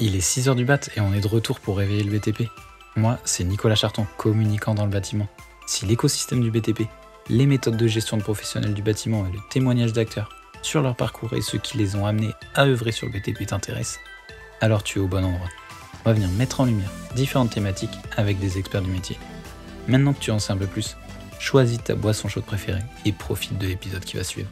Il est 6h du bat et on est de retour pour réveiller le BTP. Moi, c'est Nicolas Charton, communicant dans le bâtiment. Si l'écosystème du BTP, les méthodes de gestion de professionnels du bâtiment et le témoignage d'acteurs sur leur parcours et ceux qui les ont amenés à œuvrer sur le BTP t'intéressent, alors tu es au bon endroit. On va venir mettre en lumière différentes thématiques avec des experts du métier. Maintenant que tu en sais un peu plus, choisis ta boisson chaude préférée et profite de l'épisode qui va suivre.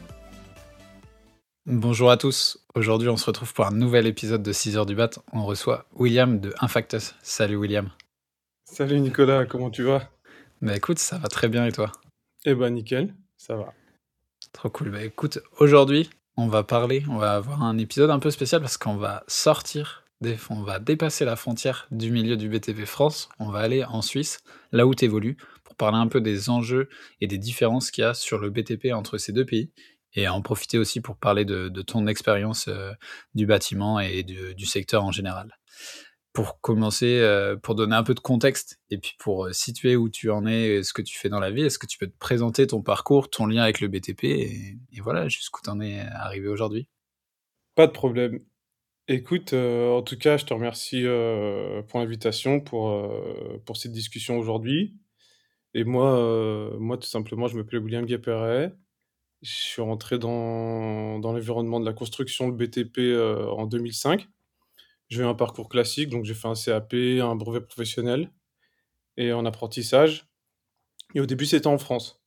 Bonjour à tous. Aujourd'hui, on se retrouve pour un nouvel épisode de 6 heures du bat. On reçoit William de Infactus. Salut William. Salut Nicolas, comment tu vas? Bah écoute, ça va très bien et toi? Eh ben nickel, ça va. Trop cool. Bah écoute, aujourd'hui, on va parler, on va avoir un épisode un peu spécial parce qu'on va sortir, des, on va dépasser la frontière du milieu du BTP France. On va aller en Suisse, là où tu évolues, pour parler un peu des enjeux et des différences qu'il y a sur le BTP entre ces deux pays et en profiter aussi pour parler de, ton expérience euh, du bâtiment et du, secteur en général. Pour commencer, euh, pour donner un peu de contexte et puis pour euh, situer où tu en es, ce que tu fais dans la vie, est-ce que tu peux te présenter ton parcours, ton lien avec le BTP et, voilà, jusqu'où tu en es arrivé aujourd'hui? Pas de problème. Écoute, en tout cas, je te remercie pour l'invitation, pour, pour cette discussion aujourd'hui. Et moi, moi, tout simplement, je m'appelle William Guéperet. Je suis rentré dans, dans l'environnement de la construction, le BTP, euh, en 2005. J'ai eu un parcours classique, donc j'ai fait un CAP, un brevet professionnel et en apprentissage. Et au début, c'était en France.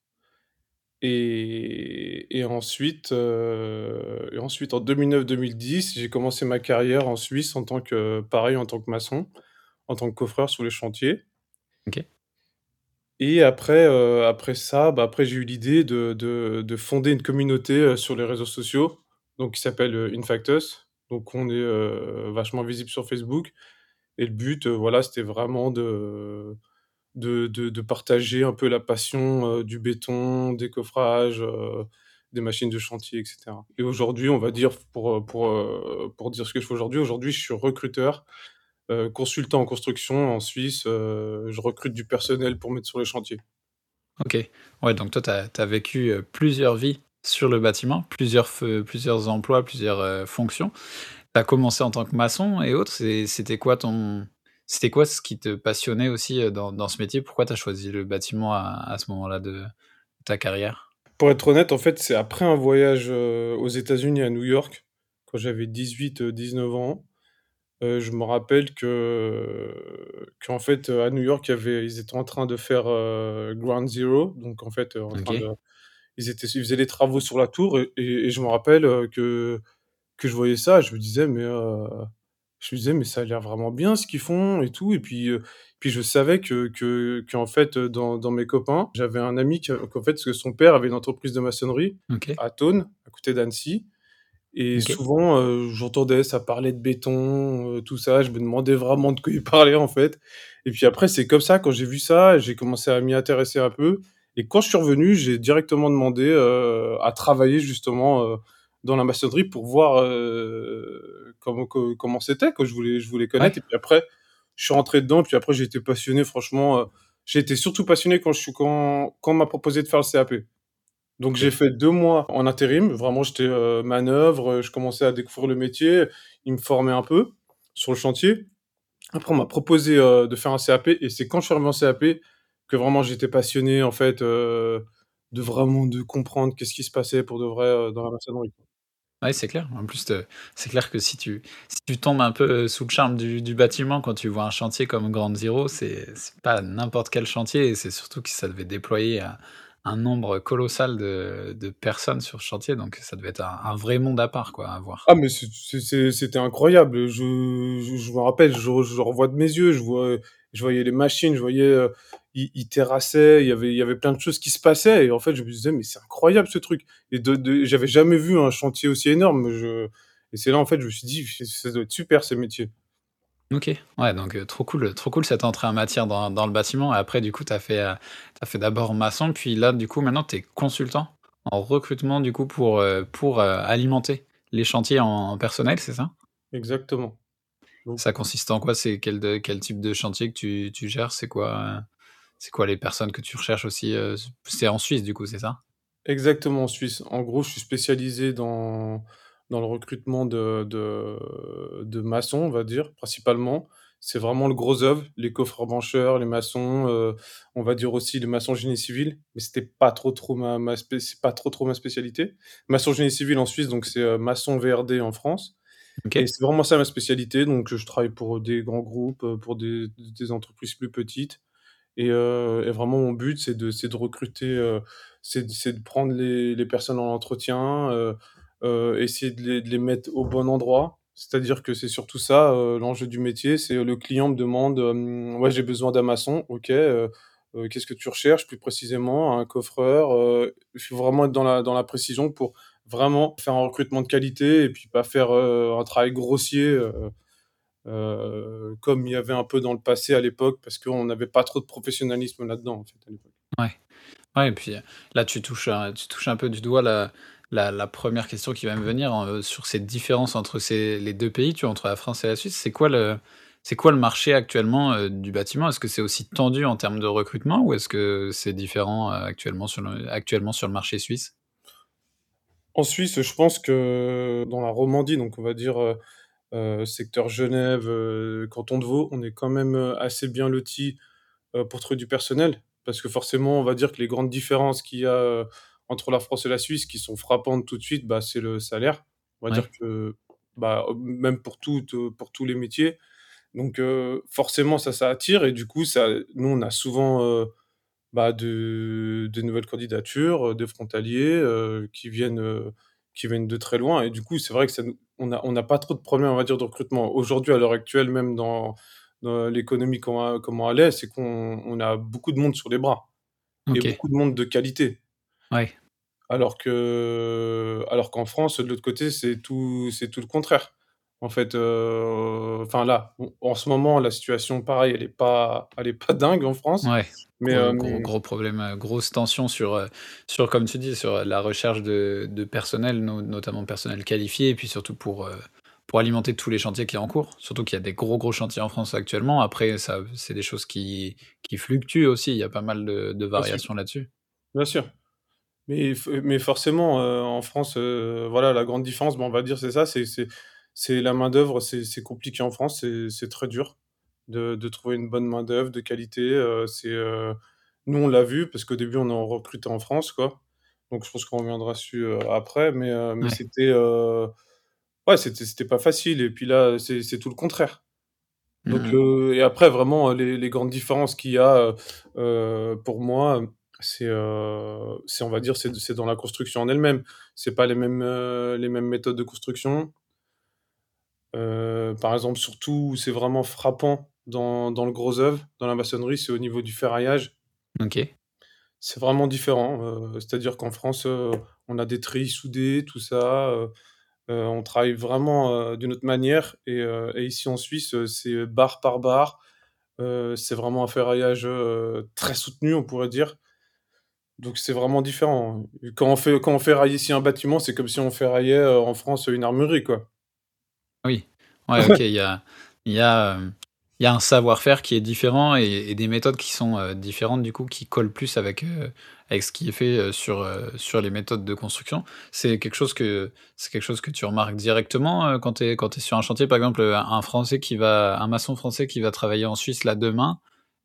Et, et ensuite, euh, et ensuite, en 2009-2010, j'ai commencé ma carrière en Suisse en tant que, pareil, en tant que maçon, en tant que coffreur sur les chantiers. Et après, euh, après ça, bah, après j'ai eu l'idée de, de, de fonder une communauté euh, sur les réseaux sociaux, donc qui s'appelle euh, Infactus. Donc on est vachement visible sur Facebook. Et le but, voilà, c'était vraiment de, de, de, partager un peu la passion du béton, des coffrages, des machines de chantier, etc. Et aujourd'hui, on va dire, pour, pour, pour dire ce que je fais aujourd'hui, aujourd'hui, je suis recruteur consultant en construction en Suisse, euh, je recrute du personnel pour mettre sur les chantiers. Ok. Ouais, donc toi, tu as, as, vécu euh, plusieurs vies sur le bâtiment, plusieurs, plusieurs emplois, plusieurs euh, fonctions. Tu as commencé en tant que maçon et autres. C'était quoi ton. C'était quoi ce qui te passionnait aussi euh, dans, dans ce métier? Pourquoi tu as choisi le bâtiment à, à ce moment-là de ta carrière? Pour être honnête, en fait, c'est après un voyage euh, aux États-Unis à New York, quand j'avais 18-19 ans. Euh, je me rappelle que qu'en fait à New York, il y avait, ils étaient en train de faire euh, Ground Zero, donc en fait en de, ils étaient, ils faisaient des travaux sur la tour et, et- et je me rappelle euh, que que je voyais ça, je me disais mais euh, je me disais mais ça a l'air vraiment bien ce qu'ils font et tout. Et puis euh, puis je savais que que qu'en fait dans, dans mes copains, j'avais un ami qu'en fait que son père avait une entreprise de maçonnerie à Thônes, à côté d'Annecy. Et souvent, euh, j'entendais, ça parlait de béton, euh, tout ça. Je me demandais vraiment de quoi il parlait, en fait. Et puis après, c'est comme ça, quand j'ai vu ça, j'ai commencé à m'y intéresser un peu. Et quand je suis revenu, j'ai directement demandé euh, à travailler justement euh, dans la maçonnerie pour voir euh, comment co- comment c'était, que je voulais, je voulais connaître. Ouais. Et puis après, je suis rentré dedans. Puis après, j'ai été passionné, franchement. euh, j'ai été surtout passionné quand, je suis, quand, quand on m'a proposé de faire le CAP. Donc j'ai fait deux mois en intérim, vraiment j'étais euh, manœuvre, euh, je commençais à découvrir le métier, ils me formaient un peu sur le chantier. Après on m'a proposé euh, de faire un CAP et c'est quand je suis arrivé en CAP que vraiment j'étais passionné en fait euh, de vraiment de comprendre qu'est-ce qui se passait pour de vrai dans la maçonnerie. Ouais, c'est clair. En plus, c'est clair que si tu, si tu tombes un peu sous le charme du, du bâtiment quand tu vois un chantier comme Grand Zero, c'est pas n'importe quel chantier et c'est surtout que ça devait déployer un, un nombre colossal de, de personnes sur ce chantier, donc ça devait être un, vrai monde à part quoi, à voir. Ah mais c'était incroyable, je, je, me rappelle, je, je revois de mes yeux, je, vois, je voyais les machines, je voyais, euh, ils, terrassaient, il y avait, y avait plein de choses qui se passaient, et en fait je me disais, mais c'est incroyable ce truc. Et j'avais jamais vu un chantier aussi énorme, et c'est là en fait je me suis dit, ça doit être super ces métiers. Ok, ouais, donc euh, trop cool, trop cool cette entrée en matière dans, dans le bâtiment. Et après, du coup, tu as fait, euh, t'as fait d'abord maçon, puis là, du coup, maintenant, tu es consultant en recrutement, du coup, pour, euh, pour euh, alimenter les chantiers en, en personnel, c'est ça? Exactement. Donc, Ça consiste en quoi? C'est quel, de- quel type de chantier que tu, tu gères? C'est quoi, c'est quoi les personnes que tu recherches aussi C'est en Suisse, du coup, c'est ça? Exactement en Suisse. En gros, je suis spécialisé dans, dans le recrutement de de de maçons, on va dire, principalement. C'est vraiment le gros œuvre, les coffres-bancheurs, les maçons, heu, on va dire aussi les maçons génie civil, mais c'était pas trop, trop ma ma spé c'est pas trop, trop ma spécialité. Maçon génie civil en Suisse, donc c'est, heu, maçon VRD en France et OK. c'est vraiment ça ma spécialité, donc je travaille pour des grands groupes, pour des des entreprises plus petites et vraiment mon but c'est de de recruter, heu, c'est de prendre les les personnes en entretien, essayer de les mettre au bon endroit. C'est-à-dire que c'est surtout ça, heu, l'enjeu du métier, c'est, heu, le client me demande, «Ouais, j'ai besoin d'un maçon». OK, qu'est-ce que tu recherches plus précisément? Un coffreur, il faut vraiment être dans la dans la précision pour vraiment faire un recrutement de qualité et puis pas faire, un travail grossier, comme il y avait un peu dans le passé à l'époque parce qu'on n'avait pas trop de professionnalisme là-dedans, en. Ouais. Ouais et puis, là tu touches tu touches un peu du doigt la la 1re question qui va me venir en, heu, sur ces différences entre les 2 pays, entre la France et la Suisse. C'est quoi le marché actuellement, heu, du bâtiment? Est-ce que c'est aussi tendu en termes de recrutement ou est-ce que c'est différent, heu, actuellement sur le marché suisse? En Suisse, je pense que dans la Romandie, donc on va dire, secteur Genève, canton de Vaud, on est quand même, assez bien lotis, heu, pour trouver du personnel. Parce que forcément, on va dire que les grandes différences qu'il y a, entre la France et la Suisse qui sont frappantes tout de suite, bah, c'est le salaire. On va dire que, bah, même pour heu, pour tous les métiers. Donc heu, forcément ça, ça attire et du coup ça nous on a souvent, heu, bah, de de nouvelles candidatures, heu, des frontaliers, qui viennent, qui viennent de très loin et du coup, c'est vrai que ça on a on n'a pas trop de problèmes, on va dire, de recrutement. Aujourd'hui, à l'heure actuelle, même dans dans l'économie comment comment elle est, c'est qu'on on a beaucoup de monde sur les bras et OK. beaucoup de monde de qualité. Ouais. Alors que alors qu'en France, de l'autre côté, c'est tout c'est tout le contraire. En fait, enfin là, en ce moment, la situation pareil, elle est pas elle est pas dingue en France, Ouais, mais gros gros hem gros problème, heu, grosse tension sur, heu, sur comme tu dis, sur, la recherche de de personnel, no notamment personnel qualifié et puis surtout pour, pour alimenter tous les chantiers y a en cours. Surtout qu'il y a des gros, gros chantiers en France actuellement. Après ça c'est des choses qui qui fluctuent aussi, il y a pas mal de variations là-dessus. Bien sûr. Mais forcément, heu, en France, heu, voilà, la grande différence, on va dire, c'est ça, c'est c'est c'est la main-d'œuvre, c'est c'est compliqué en France, c'est c'est très dur de de trouver une bonne main-d'œuvre de qualité, c'est, heu nous, on l'a vu parce qu'au début, on en recrutait en France, quoi. Donc je pense qu'on reviendra dessus, après, mais heu, mais Ouais. c'était, ouais, c'était c'était pas facile et puis là, c'est c'est tout le contraire. Mmh Donc et après vraiment, les les grandes différences qu'il y a, pour moi, c'est, c'est on va dire, c'est c'est dans la construction en elle-même. C'est pas les mêmes, heu, les mêmes méthodes de construction. Heu, par exemple, surtout c'est vraiment frappant dans dans le gros œuvre, dans la maçonnerie, c'est au niveau du ferraillage. OK. C'est vraiment différent, heu, c'est-à-dire qu'en France, on a des treillis soudés, tout ça, on travaille vraiment, d'une autre manière et et ici en Suisse, c'est barre par barre, c'est vraiment un ferraillage, très soutenu, on pourrait dire. Donc c'est vraiment différent. Quand on fait quand on ici un bâtiment, c'est comme si on ferraillait, heu, en France, une armurerie, quoi. Oui. Ouais, OK, il y a y y a un savoir-faire qui est différent et des méthodes qui sont, heu, différentes du coup, qui collent plus avec, heu, avec ce qui est fait, heu, sur, sur les méthodes de construction. C'est quelque chose que quelque chose que tu remarques directement, quand tu es es sur un chantier? Par exemple, un Français qui va un maçon français qui va travailler en Suisse, là, demain,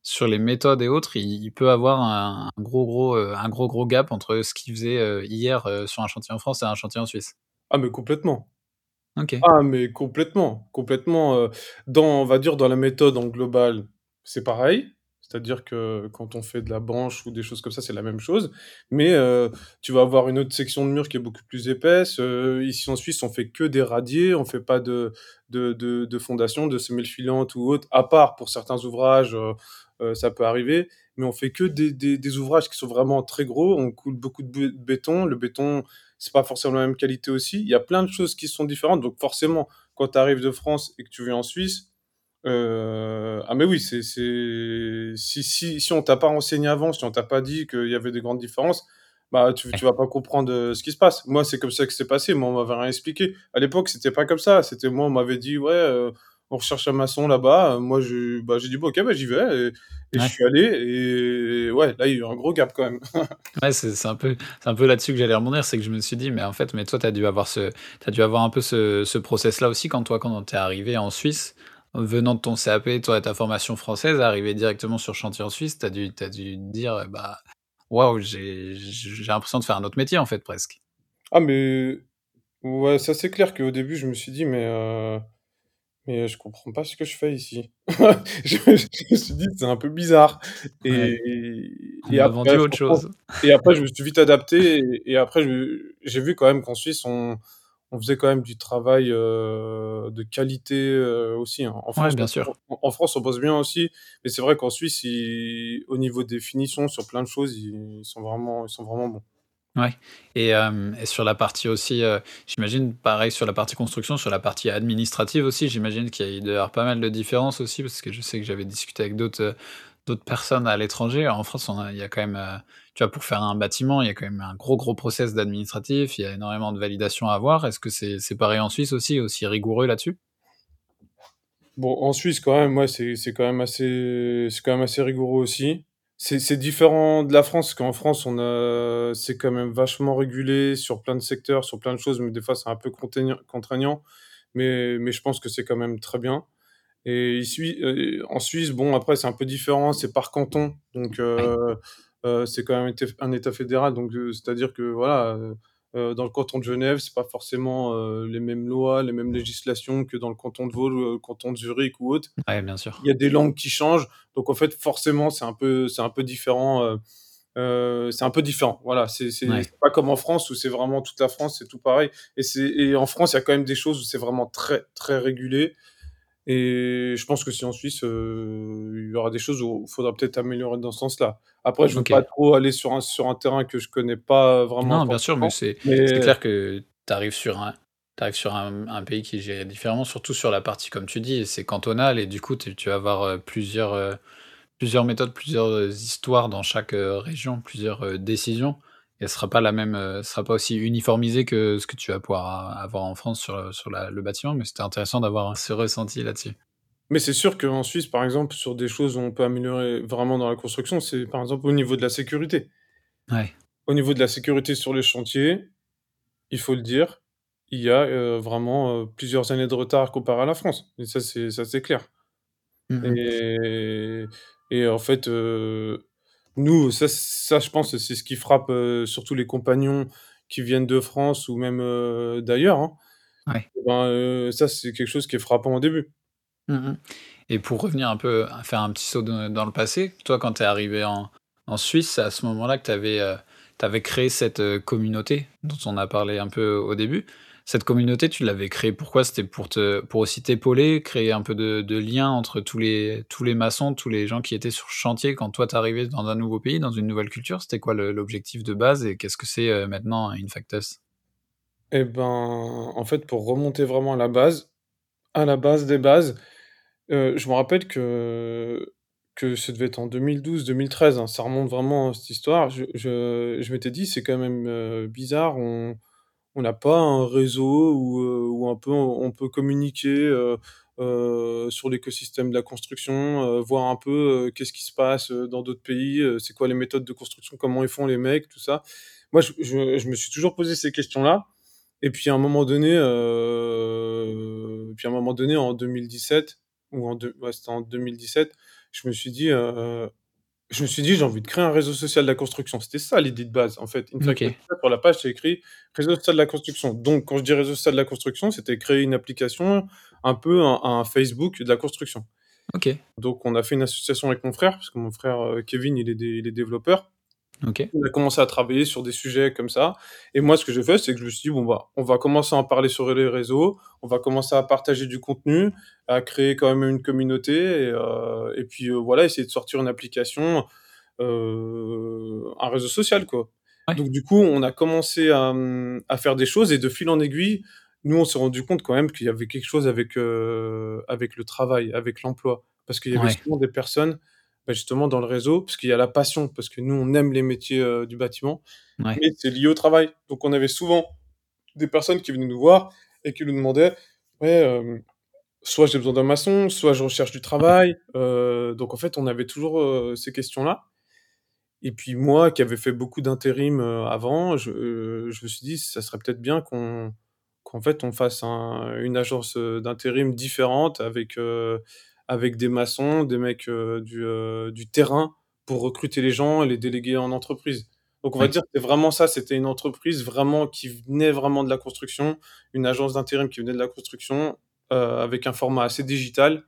sur les méthodes et autres, il il peut avoir un un gros, gros, heu, un gros, gros gap entre ce qu'il faisait, heu, hier, heu, sur un chantier en France et un chantier en Suisse? Ah mais complètement. OK. Ah mais complètement, complètement, dans on va dire, dans la méthode en global, c'est pareil. C'est-à-dire que quand on fait de la branche ou des choses comme ça, c'est la même chose. Mais tu vas avoir une autre section de mur qui est beaucoup plus épaisse. Ici en Suisse, on fait que des radiers, on fait pas de de de de fondation, de semelle filante ou autre, à part pour certains ouvrages, heu, ça peut arriver. Mais on fait que des ouvrages qui sont vraiment très gros. On coule beaucoup de béton. Le béton, c'est pas forcément la même qualité aussi. Il y a plein de choses qui sont différentes. Donc forcément, quand tu arrives de France et que tu viens en Suisse, heu, ah mais oui, c'est si si si on t'a pas renseigné avant, si on t'a pas dit qu'il y avait des grandes différences, bah, tu tu vas pas comprendre, heu, ce qui se passe. Moi, c'est comme ça que c'est passé. Moi, on m'avait rien expliqué. À l'époque, c'était pas comme ça. C'était moi, on m'avait dit: «Ouais, on recherche un maçon là-bas. Moi, je bah, j'ai dit: «Bon, OK, bah, j'y vais» et et je suis allé et ouais, là, il y a eu un gros gap quand même. Ouais, c'est c'est un peu c'est un peu là-dessus que j'allais rebondir, c'est que je me suis dit: «Mais en fait, mais toi, tu as dû avoir ce tu as dû avoir un peu ce ce process-là aussi quand toi, quand tu es arrivé en Suisse, venant de ton CAP, toi et ta formation française, arrivé directement sur chantier en Suisse, tu as dû as dû te dire: «Bah, waouh, j'ai j'ai l'impression de faire un autre métier, en fait, presque». Ah mais ouais, ça c'est clair qu'au début, je me suis dit: «Mais heu, mais je comprends pas ce que je fais ici». Je me je me suis dit: «C'est un peu bizarre» Ouais. et On et après vendu autre chose. et après je me suis vite adapté et et après j'ai vu quand même qu'en Suisse, on on faisait quand même du travail, de qualité, aussi, hein. En Ouais, France, bien on sûr. en en France, on bosse bien aussi, mais c'est vrai qu'en Suisse, ils au niveau des finitions sur plein de choses, ils sont vraiment ils sont vraiment bons. Ouais et hem et sur la partie aussi, heu, j'imagine pareil sur la partie construction, sur la partie administrative aussi, j'imagine qu'il y a avoir pas mal de différences aussi? Parce que je sais que j'avais discuté avec d'autres, heu, d'autres personnes à l'étranger. En France, il y a quand même, tu vois, pour faire un bâtiment, il y a quand même un gros, gros process d'administratif, il y a énormément de validations à avoir. Est-ce que c'est c'est pareil en Suisse aussi, aussi rigoureux là-dessus? Bon, en Suisse, quand même, ouais, c'est quand quand même assez rigoureux aussi. C'est c'est différent de la France, parce qu'en France, on a c'est quand même vachement régulé sur plein de secteurs, sur plein de choses, mais des fois, c'est un peu contraignant, mais mais je pense que c'est quand même très bien. Et ici, heu, en Suisse, bon, après, c'est un peu différent, c'est par canton, donc Oui. heu heu, c'est quand même été un État fédéral, donc heu, c'est-à-dire que, voilà, heu heu, dans le canton de Genève, c'est pas forcément, heu, les mêmes lois, les mêmes législations que dans le canton de Vaud, le canton de Zurich ou autre. Ouais, bien Il y sûr. a des langues qui changent, donc en fait, forcément, c'est un peu c'est un peu différent, heu heu, c'est un peu différent. Voilà, c'est Ouais. pas comme en France où c'est vraiment toute la France, c'est tout pareil et c'est et en France, il y a quand même des choses où c'est vraiment très, très régulé et je pense que si en Suisse, il y aura des choses où il faudra peut-être améliorer dans ce sens-là. Après, je veux pas trop aller sur un sur un terrain que je connais pas vraiment Non, bien sûr, mais c'est mais clair que tu arrives sur un tu arrives sur un un pays qui est géré différemment, surtout sur la partie, comme tu dis, c'est cantonal et du coup, tu vas avoir, plusieurs, heu, plusieurs méthodes, plusieurs, histoires dans chaque, heu, région, plusieurs, décisions et elle sera pas la même, elle sera pas aussi uniformisée que ce que tu vas pouvoir a avoir en France sur, heu, sur la le bâtiment, mais c'était intéressant d'avoir ce ressenti là-dessus. Mais c'est sûr qu'en Suisse, par exemple, sur des choses où on peut améliorer vraiment dans la construction, c'est par exemple au niveau de la sécurité. Ouais. Au niveau de la sécurité sur les chantiers, il faut le dire, il y a, vraiment, plusieurs années de retard comparé à la France et ça, c'est clair Mmh mh. et et en fait, nous, ça ça, je pense, c'est ce qui frappe, heu, surtout les compagnons qui viennent de France ou même, heu, d'ailleurs, hein. Ouais. Et ben, heu, ça, c'est quelque chose qui est frappant au début. Mmh mh et pour revenir un peu, faire un petit saut dans le passé, toi, quand tu es arrivé en en Suisse, c'est à ce moment-là que tu avais, créé cette, communauté dont on a parlé un peu au début. Cette communauté, tu l'avais créée pourquoi? C'était pour pour aussi t'épauler, créer un peu de de lien entre tous les tous les maçons, tous les gens qui étaient sur chantier quand toi tu arrivais dans un nouveau pays, dans une nouvelle culture? C'était quoi l'objectif de base et qu'est-ce que c'est, heu, maintenant Infactus? Et ben, en fait, pour remonter vraiment à la base, à la base des bases, heu, je me rappelle que que ça devait être en 2012-2013, hein, ça remonte vraiment, cette histoire. Je je je m'étais dit: «C'est quand même, heu, bizarre, on n'a pas un réseau où, heu, où un peu on peut communiquer, heu heu, sur l'écosystème de la construction, voir un peu, qu'est-ce qui se passe, dans d'autres pays, c'est quoi les méthodes de construction, comment ils font les mecs, tout ça». Moi, je je je me suis toujours posé ces questions-là et puis à un moment donné, heu, puis à un moment donné en 2017 ou en deux ouais, c'était en 2017, je me suis dit, heu, je me suis dit: «J'ai envie de créer un réseau social de la construction». C'était ça l'idée de base, en fait. Sur la page, c'est écrit: «Réseau social de la construction». Donc quand je dis réseau social de la construction, c'était créer une application, un peu un un Facebook de la construction. OK. Donc on a fait une association avec mon frère, parce que mon frère, heu, Kevin, il est il est développeur. On a commencé à travailler sur des sujets comme ça et moi, ce que j'ai fait, c'est que je me suis dit: «Bon, bah, on va commencer à en parler sur les réseaux, on va commencer à partager du contenu, à créer quand même une communauté et et puis, heu, voilà, essayer de sortir une application, heu, un réseau social, quoi». Ouais. Donc du coup, on a commencé à, à faire des choses et de fil en aiguille, nous, on s'est rendu compte quand même qu'il y avait quelque chose avec, avec le travail, avec l'emploi. Parce qu'il y avait Ouais. souvent des personnes, bah, justement dans le réseau, parce qu'il y a la passion, parce que nous, on aime les métiers, heu, du bâtiment, Ouais. mais c'est lié au travail. Donc on avait souvent des personnes qui venaient nous voir et qui nous demandaient: «Ouais, hem, soit j'ai besoin d'un maçon, soit je recherche du travail, heu, donc en fait, on avait toujours, ces questions-là et puis moi qui avais fait beaucoup d'intérim, avant, je, je me suis dit: «Ça serait peut-être bien qu'on qu'en fait on fasse un une agence, d'intérim différente avec, avec des maçons, des mecs, heu, du, heu, du terrain pour recruter les gens et les déléguer en entreprise». Donc on va Oui. dire que c'est vraiment ça, c'était une entreprise vraiment qui venait vraiment de la construction, une agence d'intérim qui venait de la construction, heu, avec un format assez digital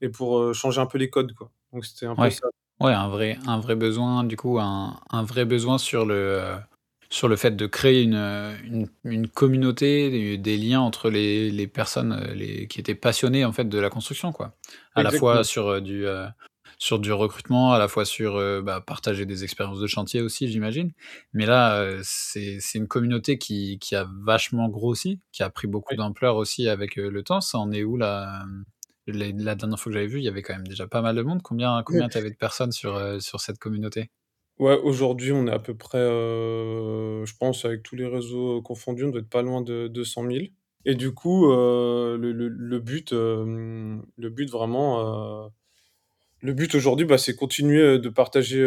et pour, changer un peu les codes, quoi. Donc c'était un peu ça. ouais, un vrai un vrai besoin, du coup, un un vrai besoin sur le, sur le fait de créer une, heu, une une communauté, des des liens entre les les personnes, heu, les qui étaient passionnées, en fait, de la construction, quoi. À la fois sur, heu, du, sur du recrutement, à la fois sur, bah, partager des expériences de chantier aussi, j'imagine. Mais là, c'est une communauté qui qui a vachement grossi, qui a pris beaucoup Oui. d'ampleur aussi avec, le temps. Ça en est où là, la dernière fois que j'avais vu, il y avait quand même déjà pas mal de monde. Combien combien tu avais de personnes sur, sur cette communauté? Ouais, aujourd'hui, on est à peu près, heu, je pense avec tous les réseaux confondus, on doit être pas loin de 200 000 et du coup, heu, le le but, hem, le but vraiment, le but aujourd'hui, bah, c'est continuer, de partager,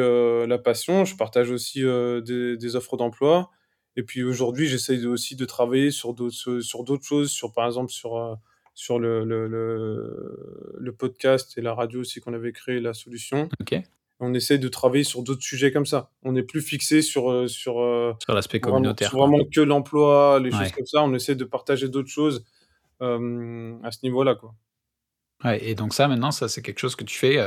la passion. Je partage aussi, des offres d'emploi et puis aujourd'hui, j'essaye aussi de travailler sur d'autres d'autres choses, sur par exemple sur, sur le le le le podcast et la radio aussi qu'on avait créé, La Solution. OK. On essaye de travailler sur d'autres sujets comme ça. On n'est plus fixé sur, sur, heu, Sur l'aspect vraiment communautaire, sur quoi. vraiment que l'emploi, les choses comme ça. On essaie de partager d'autres choses, hem, à ce niveau-là, quoi. Ouais et donc ça maintenant, ça c'est quelque chose que tu fais,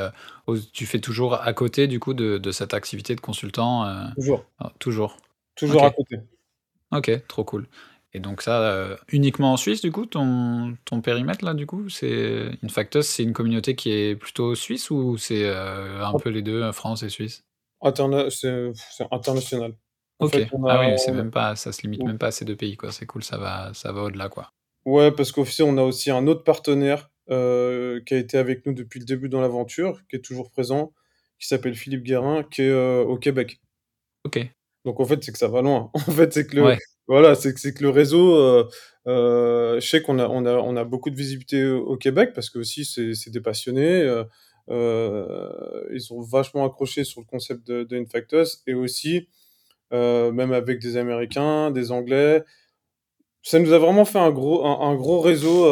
tu fais toujours à côté du coup de de cette activité de consultant, Toujours, oh toujours? toujours à côté. OK, trop cool et donc ça, heu, uniquement en Suisse du coup ton ton périmètre là du coup? C'est Infactus, c'est une communauté qui est plutôt suisse ou c'est, heu, un peu les 2, heu, France et Suisse? Interna c'est international. En OK. fait, Ah oui, c'est même pas ça se limite même pas à ces 2 pays quoi, c'est cool, ça va ça va au-delà quoi. ouais, parce qu'aussi on a aussi un autre partenaire, qui a été avec nous depuis le début dans l'aventure, qui est toujours présent, qui s'appelle Philippe Guérin, qui est, au Québec. OK. Donc en fait, c'est que ça va loin. En fait, c'est que le Ouais. Voilà, c'est que que le réseau, heu heu, je sais qu'on a on a on a beaucoup de visibilité au Québec parce qu'aussi c'est c'est des passionnés, heu, ils ont vachement accroché sur le concept de de et aussi, même avec des Américains, des Anglais. Ça nous a vraiment fait un gros un gros réseau,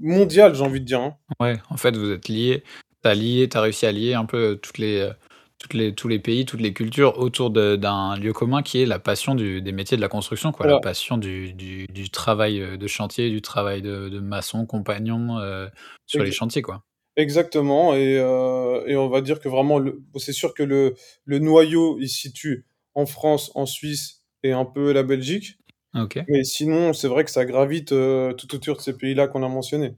mondial, j'ai envie de dire, hein. Ouais, en fait, vous êtes liés. Tu as lié tu as réussi à lier un peu, toutes les, toutes les tous les pays, toutes les cultures autour d'un lieu commun qui est la passion du des métiers de la construction, quoi. La passion du du du travail, heu, de chantier, du travail de de maçon, compagnon, heu, sur les chantiers, quoi. exactement et heu et on va dire que vraiment c'est sûr que le le noyau, il se situe en France, en Suisse et un peu la Belgique. OK. Mais sinon, c'est vrai que ça gravite, tout autour de ces pays-là qu'on a mentionnés.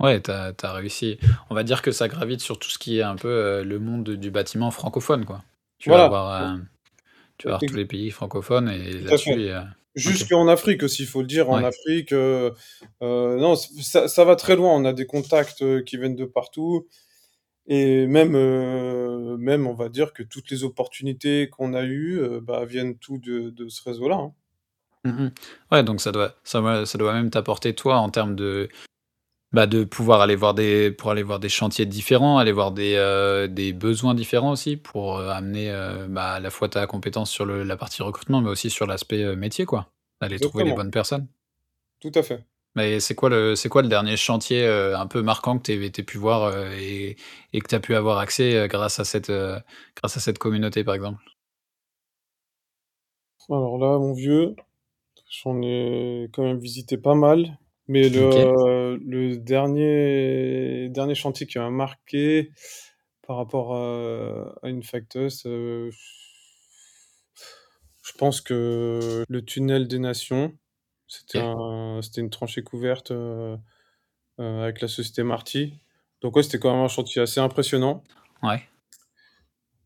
Ouais, tu as réussi on va dire que ça gravite sur tout ce qui est un peu, heu, le monde du bâtiment francophone, quoi. Tu vas avoir, heu, tu vas avoir tous les pays francophones et là-dessus OK. Jusqu'en Afrique aussi, il faut le dire, en. Afrique, non, ça ça va très loin. On a des contacts, qui viennent de partout et même, même on va dire que toutes les opportunités qu'on a eues, bah, viennent tout de de ce réseau-là, hein. Mmh mh. Ouais, donc ça doit ça ça doit même t'apporter toi en termes de, bah, de pouvoir aller voir des pour aller voir des chantiers différents, aller voir des, heu, des besoins différents aussi pour, heu, amener, heu, bah, à la fois ta compétence sur le la partie recrutement, mais aussi sur l'aspect, métier, quoi. Aller trouver les bonnes personnes. tout à fait. Mais c'est quoi le c'est quoi le dernier chantier, un peu marquant que tu aies pu voir, et et que tu as pu avoir accès, grâce à cette, grâce à cette communauté, par exemple? Alors là, mon vieux, j'en ai quand même visité pas mal, mais le le dernier dernier chantier qui m'a marqué par rapport, heu, à une facteuse, je pense que le tunnel des nations, c'était un une tranchée couverte, heu, avec la société Marty. Donc ouais, c'était quand même un chantier assez impressionnant Ouais.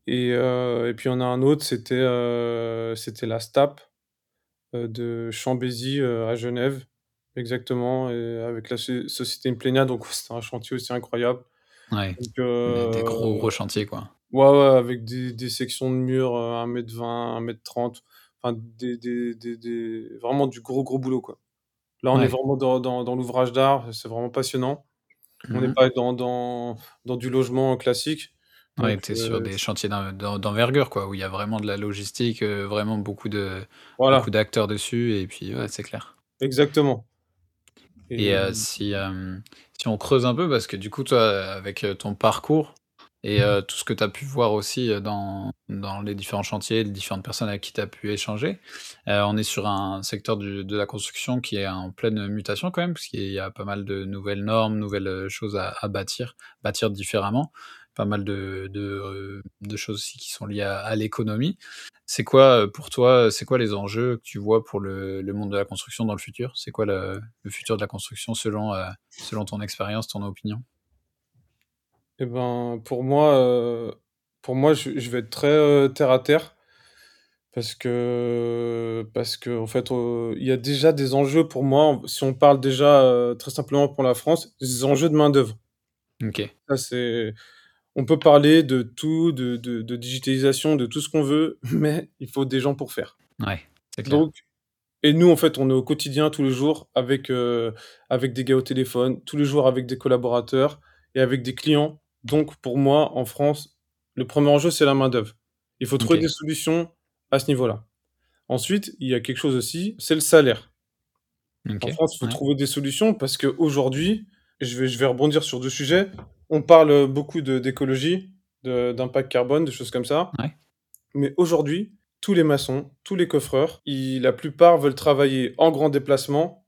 et puis en a un autre, c'était, la STAP. de Chambésy, heu, à Genève. Exactement et avec la so société Implenia, donc c'était un chantier aussi incroyable. Ouais. Donc Des gros, gros chantiers, quoi. ouais, ouais, avec des des sections de murs, heu, 1 m 20, 1 m 30, enfin des des des des vraiment du gros, gros boulot, quoi. Là, on est vraiment dans dans dans l'ouvrage d'art, c'est vraiment passionnant. On n'est mh. pas dans dans dans du logement classique, Ouais, donc tu es sur des chantiers d'en d'en d'envergure, quoi, où il y a vraiment de la logistique, heu, vraiment beaucoup de beaucoup d'acteurs dessus et puis ouais, c'est clair. Exactement. Et Et heu, si, hem, si on creuse un peu parce que du coup, toi, avec, ton parcours et heu, tout ce que tu as pu voir aussi, dans dans les différents chantiers, les différentes personnes avec qui tu as pu échanger, on est sur un secteur du de la construction qui est en pleine mutation quand même, puisqu'il y a pas mal de nouvelles normes, nouvelles, choses à à bâtir, bâtir différemment. Pas mal de de, choses aussi qui sont liées à à l'économie. C'est quoi, heu, pour toi, c'est quoi les enjeux que tu vois pour le le monde de la construction dans le futur? C'est quoi le le futur de la construction selon, heu, selon ton expérience, ton opinion? Et ben, pour moi, pour moi, je je vais être très, terre à terre parce que parce qu'en fait, heu, il y a déjà des enjeux pour moi, si on parle déjà, très simplement pour la France, des enjeux de main-d'œuvre. OK. Ça, c'est on peut parler de tout, de de de digitalisation, de tout ce qu'on veut, mais il faut des gens pour faire. Ouais, c'est clair. Donc et nous, en fait, on est au quotidien, tous les jours, avec, heu, avec des gars au téléphone, tous les jours avec des collaborateurs et avec des clients. Donc pour moi, en France, le premier enjeu, c'est la main-d'œuvre. Il faut trouver des solutions à ce niveau-là. Ensuite, il y a quelque chose aussi, c'est le salaire. En France, il faut ouais. trouver des solutions parce qu'aujourd'hui, je vais je vais rebondir sur 2 sujets. On parle, beaucoup de d'écologie, de d'impact carbone, des choses comme ça. Ouais. Mais aujourd'hui, tous les maçons, tous les coffreurs, ils la plupart veulent travailler en grand déplacement.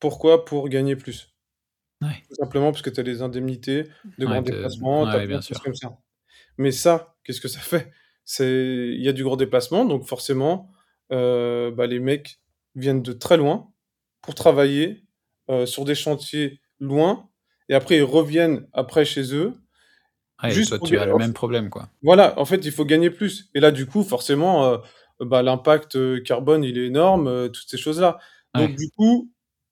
Pourquoi? Pour gagner plus. Ouais. Tout simplement parce que tu as les indemnités de grand de déplacement, tu as bien de choses sûr. comme ça. Mais ça, qu'est-ce que ça fait? Il y a du grand déplacement, donc forcément, heu, bah, les mecs viennent de très loin pour travailler, heu, sur des chantiers loin et après ils reviennent après chez eux, et juste toi, pour tu as le même problème, quoi. voilà, en fait, il faut gagner plus et là, du coup, forcément, heu, bah, l'impact, heu, carbone, il est énorme, heu, toutes ces choses-là. Donc Ouais. du coup,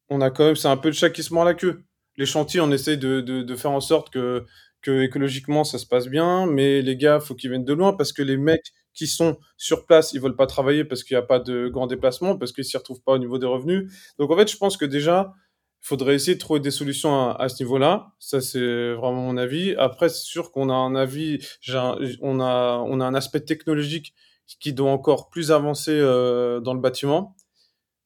on a quand même c'est un peu le chat qui se mord la queue. Les chantiers, on essaie de de de faire en sorte que qu'écologiquement, ça se passe bien, mais les gars, faut qu'ils viennent de loin parce que les mecs qui sont sur place, ils veulent pas travailler parce qu'il y a pas de grand déplacement, parce qu'ils s'y retrouvent pas au niveau des revenus. Donc en fait, je pense que déjà, il faudrait essayer de trouver des solutions à à ce niveau-là. Ça, c'est vraiment mon avis. Après, c'est sûr qu'on a un avis un on a on a un aspect technologique qui doit encore plus avancer, heu, dans le bâtiment.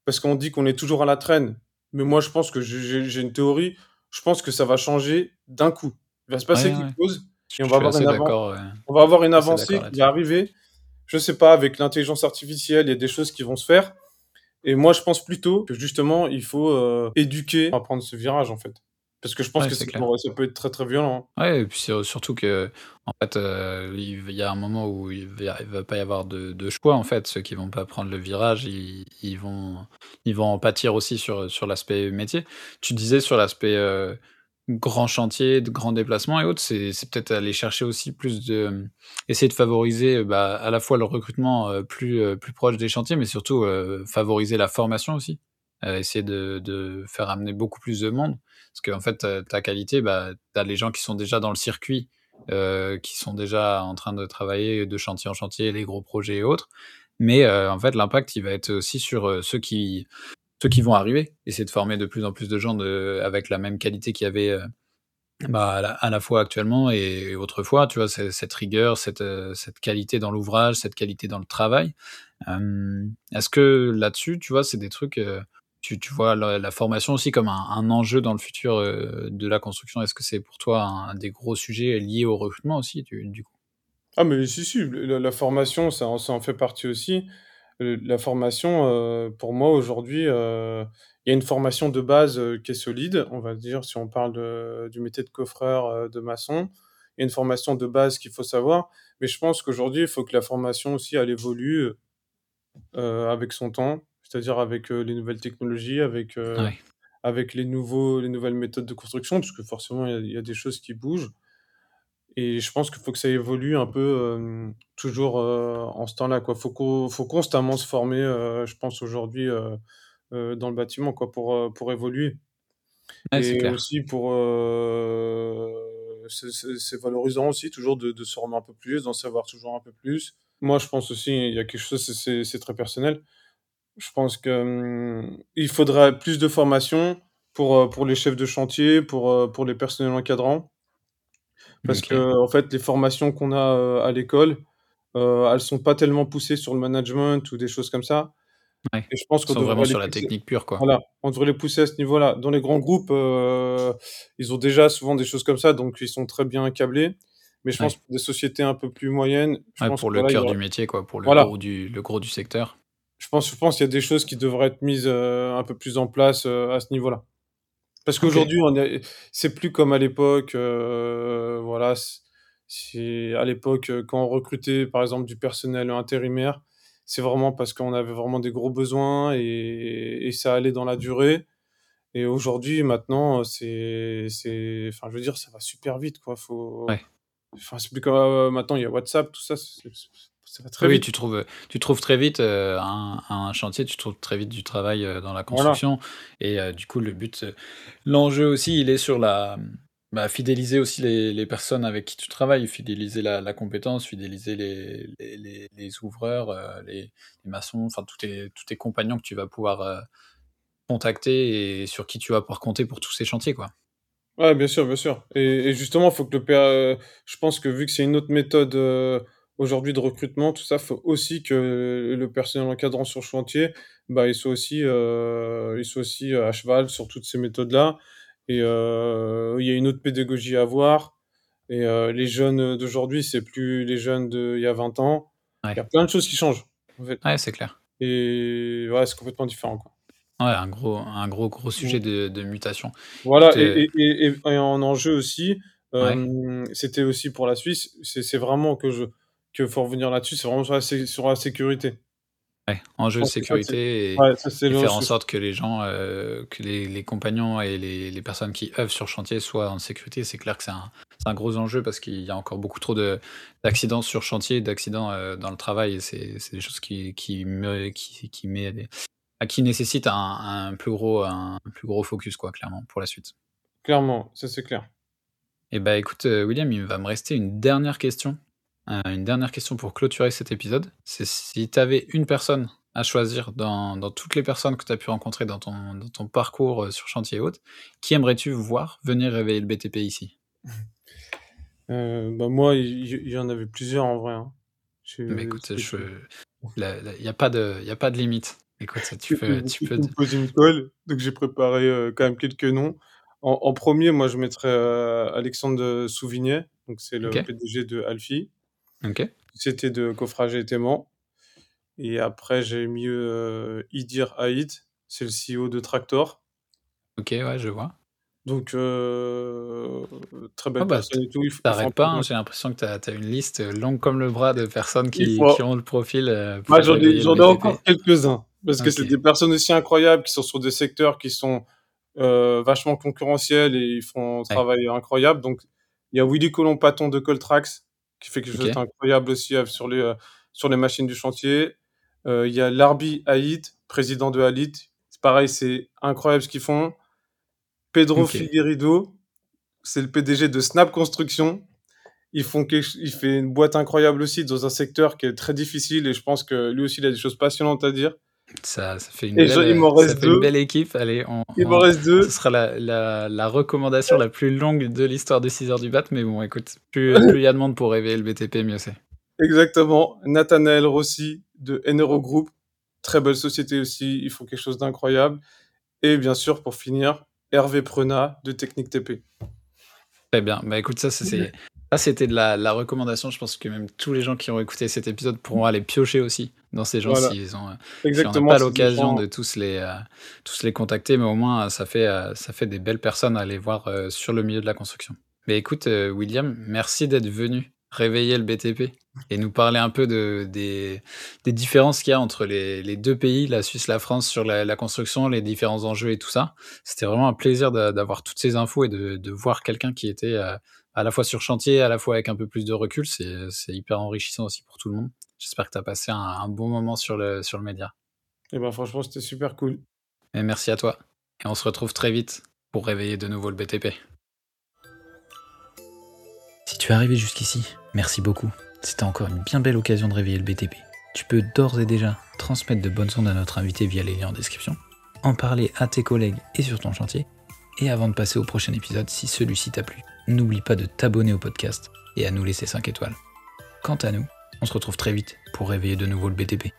Parce qu'on dit qu'on est toujours à la traîne, mais moi, je pense que j'ai une théorie, je pense que ça va changer d'un coup. Il va se passer Ouais, quelque ouais. chose et on va avoir une heu, on va avoir une avancée qui va arriver. Je sais pas, avec l'intelligence artificielle, il y a des choses qui vont se faire et moi, je pense plutôt que justement, il faut, heu, éduquer à prendre ce virage, en fait. Parce que je pense Ouais, que ça peut être très, très violent, hein. Ouais et puis sur surtout qu'en fait, heu, il y a un moment où il va il va pas y avoir de de choix, en fait. Ceux qui vont pas prendre le virage, ils ils vont ils vont en pâtir aussi sur, sur l'aspect métier. Tu disais sur l'aspect, grand chantier, de grands déplacements et autres, c'est peut-être aller chercher aussi plus de, mmh, essayer de favoriser, bah, à la fois le recrutement, heu, plus, plus proche des chantiers, mais surtout, favoriser la formation aussi. Essayer de faire amener beaucoup plus de monde. Parce qu'en fait, ta qualité, bah, tu as les gens qui sont déjà dans le circuit, qui sont déjà en train de travailler de chantier en chantier, les gros projets et autres. Mais, en fait, l'impact, il va être aussi sur, ceux qui ceux qui vont arriver. Essayer de former de plus en plus de gens avec la même qualité qu'il y avait, heu, bah, à la fois actuellement et autrefois, tu vois? Ce cette rigueur, cette, heu, cette qualité dans l'ouvrage, cette qualité dans le travail. Hem, est-ce que là-dessus, tu vois, c'est des trucs, tu vois la formation aussi comme un enjeu dans le futur, de la construction? Est-ce que c'est pour toi un des gros sujets liés au recrutement aussi du coup? Ah mais si, si, la formation, ça en fait partie aussi. La formation, heu, pour moi aujourd'hui, heu, il y a une formation de base, heu, qui est solide, on va dire, si on parle de du métier de coffreur, de maçon. Il y a une formation de base qu'il faut savoir, mais je pense qu'aujourd'hui, il faut que la formation aussi, elle évolue, avec son temps. C'est-à-dire avec, les nouvelles technologies, avec, heu, Ouais. avec les nouveaux les nouvelles méthodes de construction, parce que forcément, il y a il y a des choses qui bougent et je pense qu'il faut que ça évolue un peu, hem, toujours, heu, en ce temps-là, quoi. Faut constamment se former, heu, je pense aujourd'hui, dans le bâtiment, quoi, pour, évoluer et aussi pour, c'est valorisant aussi toujours de de se former un peu plus, d'en savoir toujours un peu plus. Moi, je pense aussi, il y a quelque chose, c'est très personnel. Je pense que, mmh, il faudrait plus de formation pour, les chefs de chantier, pour les personnels encadrants. Parce OK. qu'en fait, les formations qu'on a, heu, à l'école, heu, elles sont pas tellement poussées sur le management ou des choses comme ça Ouais, et je pense qu'on vraiment sur la pousser technique pure, quoi. voilà, on devrait les pousser à ce niveau-là. Dans les grands groupes, heu, ils ont déjà souvent des choses comme ça, donc ils sont très bien câblés. Mais je pense pour des sociétés un peu plus moyennes, je Ouais, pense que pour le cœur aura du métier, quoi, pour le voilà. gros du le gros du secteur. Je pense je pense qu'il y a des choses qui devraient être mises, heu, un peu plus en place, à ce niveau-là. Parce qu'aujourd'hui, on est c'est plus comme à l'époque, heu, voilà, c'est à l'époque, heu, quand on recrutait, par exemple, du personnel intérimaire, c'est vraiment parce qu'on avait vraiment des gros besoins et et ça allait dans la durée et aujourd'hui, maintenant, c'est c'est enfin, je veux dire, ça va super vite, quoi. Faut Ouais. enfin, c'est plus comme, heu, maintenant, il y a WhatsApp, tout ça, ça va très Oui, vite. tu trouves, tu trouves très vite, heu, un un chantier, tu trouves très vite du travail, heu, dans la Voilà. construction et heu, du coup, le but, l'enjeu aussi, il est sur la, bah, fidéliser aussi les les personnes avec qui tu travailles, fidéliser la la compétence, fidéliser les les les les ouvreurs, les maçons, enfin tous tes tous tes compagnons que tu vas pouvoir, contacter et sur qui tu vas pouvoir compter pour tous ces chantiers, quoi. Ouais, bien sûr, bien sûr et et justement, faut que le heu, je pense que vu que c'est une autre méthode, aujourd'hui de recrutement, tout ça, faut aussi que le personnel encadrant sur chantier, bah, il soit aussi, heu, il soit aussi, à cheval sur toutes ces méthodes-là et heu, il y a une autre pédagogie à avoir et heu, les jeunes, d'aujourd'hui, c'est plus les jeunes d'il y a 20 ans. Il y Ouais. a plein de choses qui changent, en fait Ouais, c'est clair. et ouais, c'est complètement différent, quoi. Ouais, un gros un gros, gros Mmh. sujet de de mutation. Voilà et heu et et et et en enjeu aussi, ouais. hem, c'était aussi pour la Suisse, c'est vraiment que je qu'il faut revenir là-dessus, c'est vraiment sur la sé sur la sécurité. Ouais, Je enjeu de que sécurité et ouais, ça, c'est et faire en sorte que les gens, heu, que les les compagnons et les les personnes qui œuvrent sur chantier soient en sécurité. C'est clair que c'est un gros enjeu parce qu'il y a encore beaucoup trop de d'accidents sur chantier, d'accidents, heu, dans le travail c'est des choses qui qui me qui qui met des ah, qui nécessitent un un plus gros un plus gros focus quoi, clairement, pour la suite. Clairement, ça, c'est clair. Et bah, écoute, heu, William, il va me rester une dernière question, heu, une dernière question pour clôturer cet épisode. C'est si tu avais une personne à choisir dans dans toutes les personnes que tu as pu rencontrer dans ton dans ton parcours, heu, sur chantier et autres, qui aimerais-tu voir venir réveiller le BTP ici? Heu, bah, moi, il y en avait plusieurs en vrai, hein. Je écoute, il y a pas de y a pas de limite. Écoute, tu peux tu une colle, donc j'ai préparé, heu, quand même quelques noms. En en 1er, moi, je mettrais, Alexandre, Souvignet, donc c'est le PDG de Alfi, OK, société de coffrage et taiement et après j'ai mis, heu, Idir Haït, c'est le CEO de Tractor. OK, ouais, je vois. Donc heu, très belle bah, t personne et tout, ils f tu ils font un arrêtes peu pas, hein, j'ai l'impression que tu as une liste, longue comme le bras de personnes qui qui ont le profil, pour j'en ai encore quelques-uns, parce que c'est des personnes aussi incroyables qui sont sur des secteurs qui sont, heu, vachement concurrentiels et ils font un ouais, travail incroyable. Donc il y a Willy Colomb-Paton de Coltrax, qui fait quelque chose OK, d'incroyable aussi, heu, sur les, heu, sur les machines du chantier. Heu, il y a Larbi Haït, président de Halit. C'est pareil, c'est incroyable ce qu'ils font. Pedro OK. Figueiredo, c'est le PDG de Snap Construction. Ils font quelque il fait une boîte incroyable aussi dans un secteur qui est très difficile et je pense que lui aussi il a des choses passionnantes à dire Ça ça fait une je belle, il ça reste fait une 2, belle équipe. Allez, on il m'en reste ce 2. sera la la la recommandation la plus longue de l'histoire des 6 heures du mat, mais bon, écoute, plus il y a de monde pour réveiller le BTP, mieux c'est. Exactement. Nathanaël Rossi de Enero Group, très belle société aussi, ils font quelque chose d'incroyable et bien sûr pour finir, Hervé Prenat de Technique TP. Très bien. Bah, écoute, ça ça c'est ça c'était de la la recommandation. Je pense que même tous les gens qui ont écouté cet épisode pourront aller piocher aussi dans ces gens Voilà, s'ils ont, si on exactement, pas l'occasion de tous les, heu, tous les contacter, mais au moins, heu, ça fait, ça fait des belles personnes à aller voir, sur le milieu de la construction. Mais écoute, William, merci d'être venu réveiller le BTP et nous parler un peu de des des différences qu'il y a entre les les 2 pays, la Suisse, la France, sur la la construction, les différents enjeux et tout ça. C'était vraiment un plaisir d'a d'avoir toutes ces infos et de de voir quelqu'un qui était, à la fois sur chantier, à la fois avec un peu plus de recul. C'est hyper enrichissant aussi pour tout le monde. J'espère que tu as passé un, bon moment sur le, sur le média. Et eh ben franchement, c'était super cool. Et merci à toi. Et on se retrouve très vite pour réveiller de nouveau le BTP. Si tu es arrivé jusqu'ici, merci beaucoup. C'était encore une bien belle occasion de réveiller le BTP. Tu peux d'ores et déjà transmettre de bonnes ondes à notre invité via les liens en description, en parler à tes collègues et sur ton chantier, et avant de passer au prochain épisode, si celui-ci t'a plu, n'oublie pas de t'abonner au podcast et à nous laisser 5 étoiles. Quant à nous, on se retrouve très vite pour réveiller de nouveau le BTP.